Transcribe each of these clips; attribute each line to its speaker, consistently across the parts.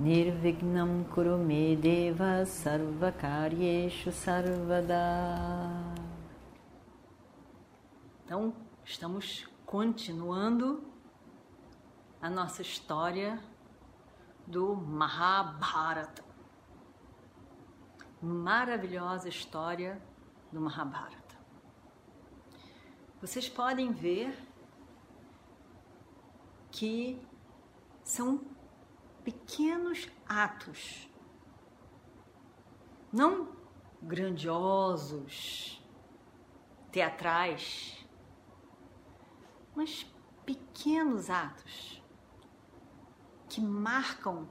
Speaker 1: Nirvignam Kurume Deva Sarvakaryeshu Sarvada Então, estamos continuando a nossa história do Mahabharata. Maravilhosa história do Mahabharata. Vocês podem ver que são pequenos atos, não grandiosos, teatrais, mas pequenos atos que marcam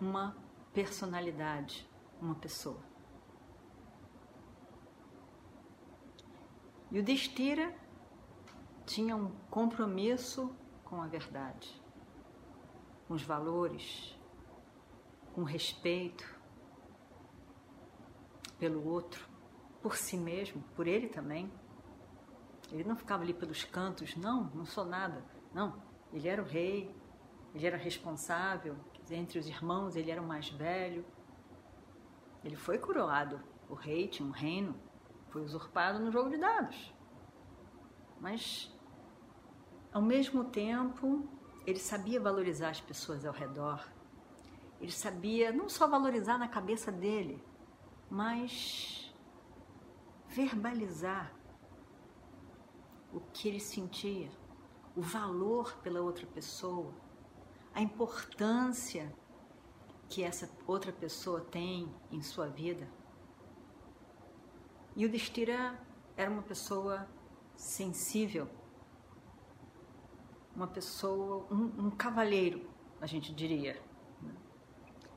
Speaker 1: uma personalidade, uma pessoa. E o Destira tinha um compromisso com a verdade, com os valores, com respeito pelo outro, por si mesmo, por ele também. Ele não ficava ali pelos cantos, não, não sou nada. Não, ele era o rei, ele era responsável, entre os irmãos ele era o mais velho. Ele foi coroado, o rei tinha um reino, foi usurpado no jogo de dados. Mas, ao mesmo tempo, ele sabia valorizar as pessoas ao redor. Ele sabia não só valorizar na cabeça dele, mas verbalizar o que ele sentia, o valor pela outra pessoa, a importância que essa outra pessoa tem em sua vida. E o Destira era uma pessoa sensível, uma pessoa, um, um cavalheiro, a gente diria, né?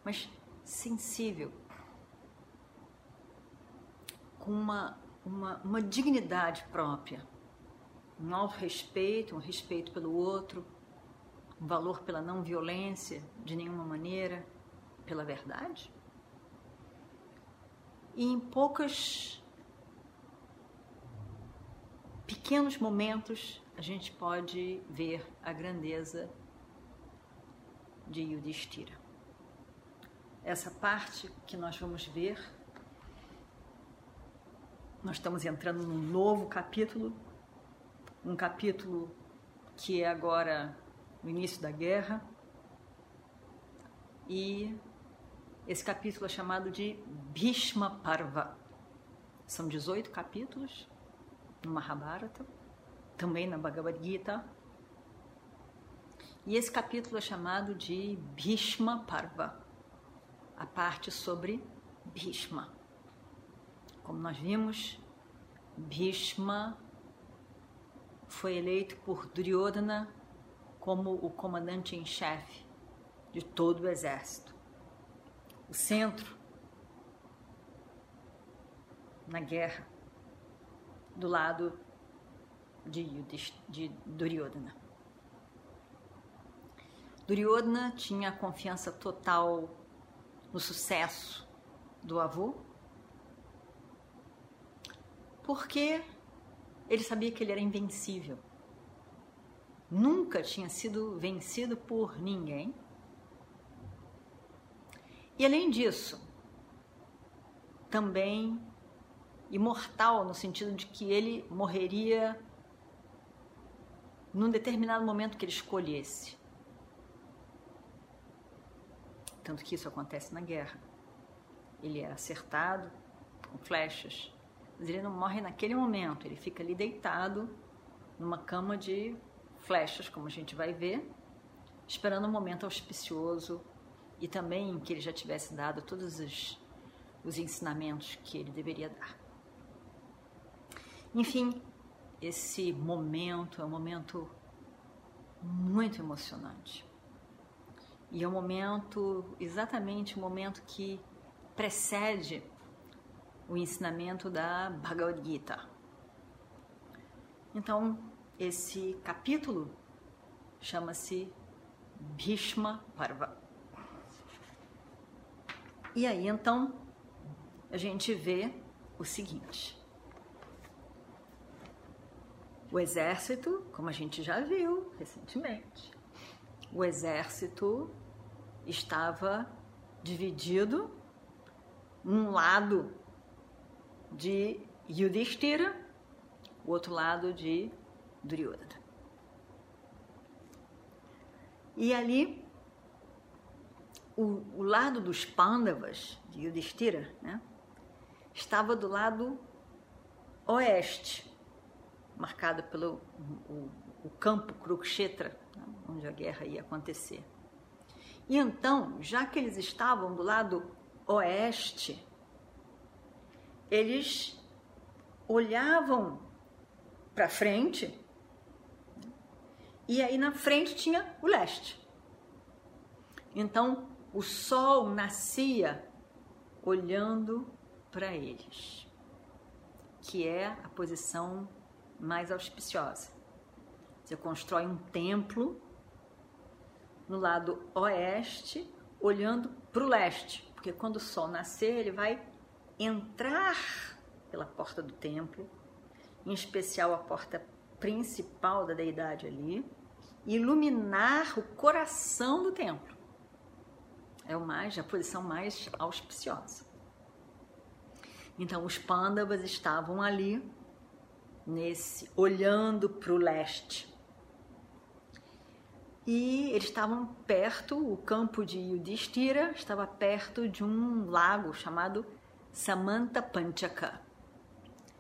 Speaker 1: mas sensível, com uma, uma, uma dignidade própria, um alto respeito, um respeito pelo outro, um valor pela não violência de nenhuma maneira, pela verdade. E em poucas pequenos momentos a gente pode ver a grandeza de Yudhishthira. Essa parte que nós vamos ver, nós estamos entrando num novo capítulo, um capítulo que é agora o início da guerra, e esse capítulo é chamado de Bhishma Parva. São 18 capítulos no Mahabharata, também na Bhagavad Gita. E esse capítulo é chamado de Bhishma Parva, a parte sobre Bhishma. Como nós vimos, Bhishma foi eleito por Duryodhana como o comandante em chefe de todo o exército. O centro na guerra do lado de, de Duryodhana. Duryodhana tinha confiança total no sucesso do avô, porque ele sabia que ele era invencível. Nunca tinha sido vencido por ninguém. E além disso, também imortal no sentido de que ele morreria num determinado momento que ele escolhesse. Tanto que isso acontece na guerra. Ele é acertado com flechas, mas ele não morre naquele momento, ele fica ali deitado numa cama de flechas, como a gente vai ver, esperando um momento auspicioso e também que ele já tivesse dado todos os, os ensinamentos que ele deveria dar. Enfim, esse momento é um momento muito emocionante. E é um momento, exatamente o um momento que precede o ensinamento da Bhagavad Gita. Então, esse capítulo chama-se Bhishma Parva. E aí, então, a gente vê o seguinte: o exército, como a gente já viu recentemente, o exército estava dividido um lado de Yudhishthira, o outro lado de Duryodhana. E ali, o, o lado dos Pandavas, de Yudhishthira, né, estava do lado oeste, marcado pelo o, o campo Kurukshetra, né, onde a guerra ia acontecer. E então, já que eles estavam do lado oeste, eles olhavam para frente e aí na frente tinha o leste. Então o sol nascia olhando para eles, que é a posição mais auspiciosa. Você constrói um templo no lado oeste, olhando para o leste, porque quando o sol nascer, ele vai entrar pela porta do templo, em especial a porta principal da deidade ali, e iluminar o coração do templo. É o mais, a posição mais auspiciosa. Então os pândavas estavam ali nesse olhando para o leste. E eles estavam perto, o campo de Yudhishthira estava perto de um lago chamado Samanta Panchaka.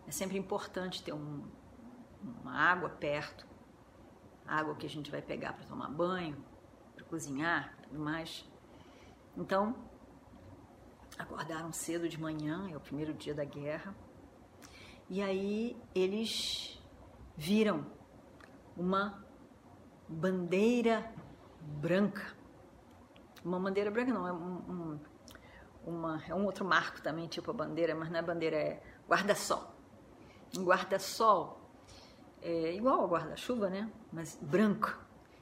Speaker 1: É sempre importante ter um, uma água perto, água que a gente vai pegar para tomar banho, para cozinhar, tudo mais. Então, acordaram cedo de manhã, é o primeiro dia da guerra, e aí eles viram uma bandeira branca. Uma bandeira branca não, é um, um uma, é um outro marco também, tipo a bandeira, mas não é bandeira, é guarda-sol. Um guarda-sol é igual ao guarda-chuva, né? Mas branco.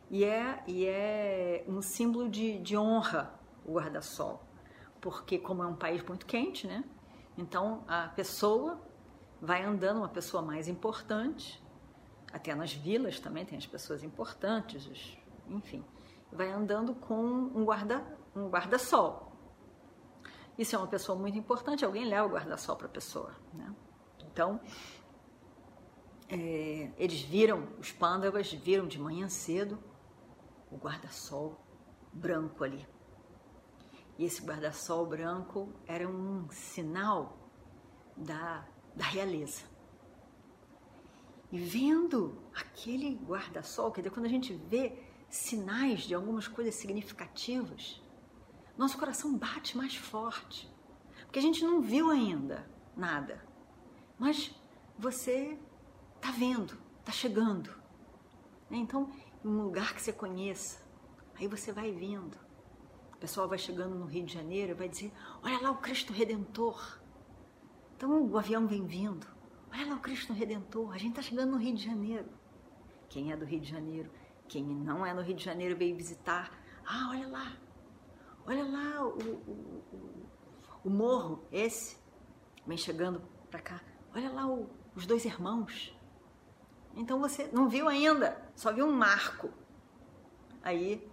Speaker 1: E é, e é um símbolo de, de honra o guarda-sol. Porque, como é um país muito quente, né? Então a pessoa vai andando, uma pessoa mais importante, até nas vilas também tem as pessoas importantes, enfim, vai andando com um guarda um guarda-sol. Isso é uma pessoa muito importante, alguém leva o guarda-sol para a pessoa. Né? Então, é, eles viram, os pândavas viram de manhã cedo o guarda-sol branco ali. E esse guarda-sol branco era um sinal da, da realeza. E vendo aquele guarda-sol, quer dizer, quando a gente vê sinais de algumas coisas significativas, nosso coração bate mais forte. Porque a gente não viu ainda nada. Mas você está vendo, está chegando. Né? Então, em um lugar que você conheça, aí você vai vindo. O pessoal vai chegando no Rio de Janeiro e vai dizer: Olha lá o Cristo Redentor. Então o avião vem vindo. Olha lá o Cristo Redentor. A gente está chegando no Rio de Janeiro. Quem é do Rio de Janeiro? Quem não é no Rio de Janeiro veio visitar. Ah, olha lá, Olha lá o, o, o, o morro, esse, vem chegando para cá. Olha lá o, os dois irmãos. Então você não viu ainda, só viu um marco. Aí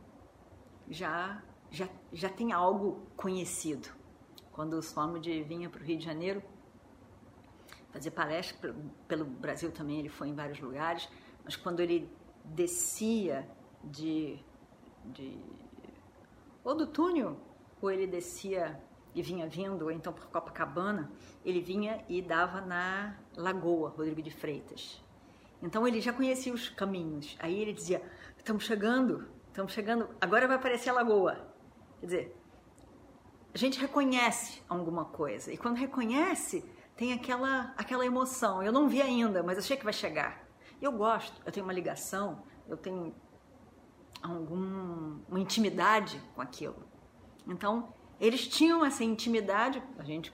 Speaker 1: já já, já tem algo conhecido. Quando o Swamiji vinha para o Rio de Janeiro fazer palestra pelo, pelo Brasil também, ele foi em vários lugares, mas quando ele descia de, de ou do túnel, ou ele descia e vinha vindo, ou então por Copacabana, ele vinha e dava na Lagoa Rodrigo de Freitas. Então ele já conhecia os caminhos. Aí ele dizia: estamos chegando, estamos chegando, agora vai aparecer a Lagoa. Quer dizer, a gente reconhece alguma coisa. E quando reconhece, tem aquela, aquela emoção. Eu não vi ainda, mas eu que vai chegar. Eu gosto, eu tenho uma ligação, eu tenho alguma intimidade com aquilo. Então, eles tinham essa intimidade. A gente,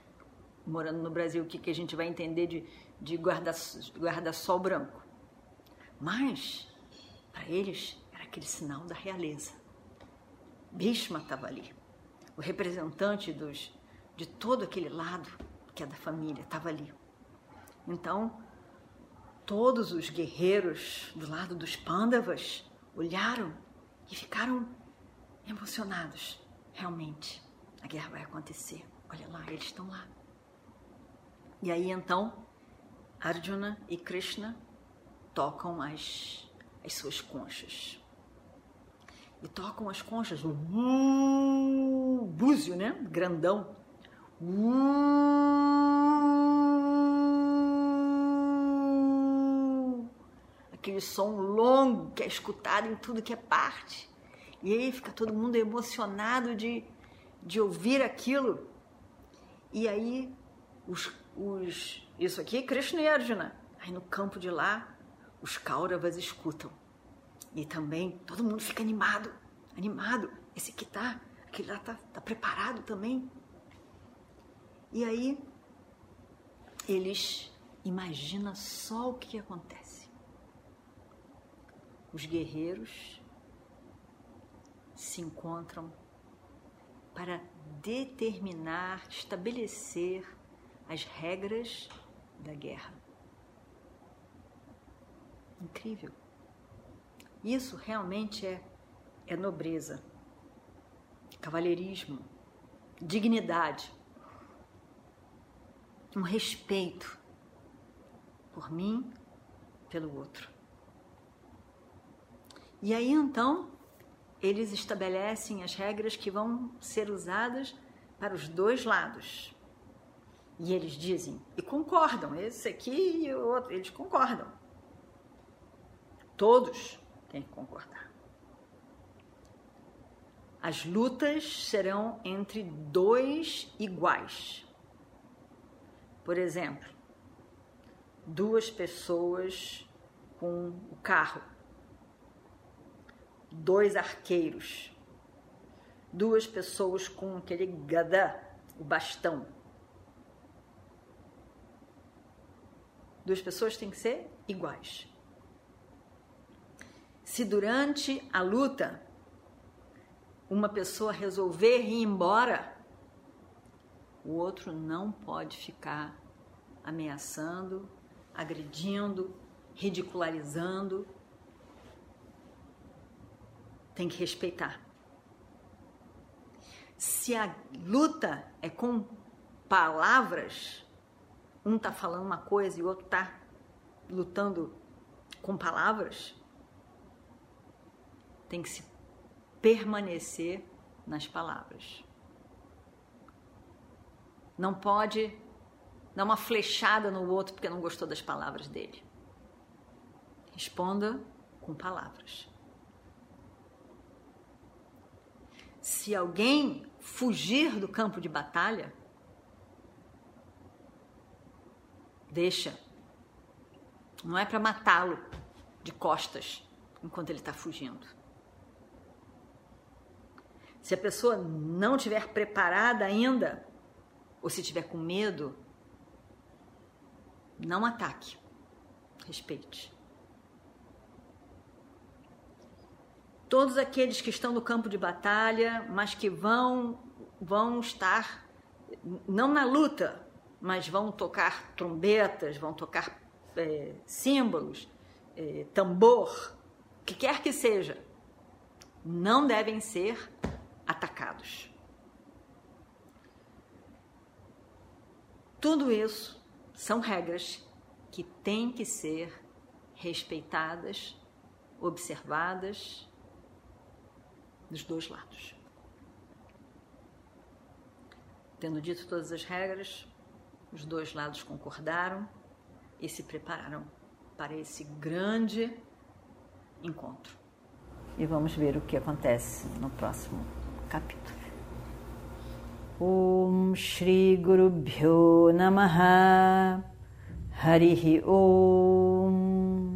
Speaker 1: morando no Brasil, o que, que a gente vai entender de, de guarda-sol guarda branco? Mas, para eles, era aquele sinal da realeza. Bhishma estava ali. O representante dos, de todo aquele lado, que é da família, estava ali. Então, todos os guerreiros do lado dos Pandavas olharam e ficaram emocionados. Realmente, a guerra vai acontecer. Olha lá, eles estão lá. E aí então, Arjuna e Krishna tocam as, as suas conchas. E tocam as conchas, o búzio, né? Grandão. Aquele som longo que é escutado em tudo que é parte. E aí fica todo mundo emocionado de, de ouvir aquilo. E aí, os, os, isso aqui, Krishna e Arjuna. Aí no campo de lá, os Kauravas escutam. E também todo mundo fica animado, animado. Esse aqui tá, aquele lá tá, tá preparado também. E aí, eles imaginam só o que acontece. Os guerreiros se encontram para determinar, estabelecer as regras da guerra. Incrível. Isso realmente é, é nobreza, cavalheirismo, dignidade, um respeito por mim, pelo outro. E aí então eles estabelecem as regras que vão ser usadas para os dois lados. E eles dizem, e concordam, esse aqui e o outro, eles concordam. Todos têm que concordar. As lutas serão entre dois iguais. Por exemplo, duas pessoas com o carro dois arqueiros, duas pessoas com aquele gadá, o bastão. Duas pessoas têm que ser iguais. Se durante a luta uma pessoa resolver ir embora, o outro não pode ficar ameaçando, agredindo, ridicularizando tem que respeitar. Se a luta é com palavras, um tá falando uma coisa e o outro tá lutando com palavras, tem que se permanecer nas palavras. Não pode dar uma flechada no outro porque não gostou das palavras dele. Responda com palavras. Se alguém fugir do campo de batalha, deixa. Não é para matá-lo de costas enquanto ele está fugindo. Se a pessoa não estiver preparada ainda, ou se estiver com medo, não ataque. Respeite. Todos aqueles que estão no campo de batalha, mas que vão vão estar não na luta, mas vão tocar trombetas, vão tocar é, símbolos, é, tambor, o que quer que seja, não devem ser atacados. Tudo isso são regras que têm que ser respeitadas, observadas dos dois lados. Tendo dito todas as regras, os dois lados concordaram e se prepararam para esse grande encontro. E vamos ver o que acontece no próximo capítulo. Om Shri Guru Bhyo Namaha Harihi Om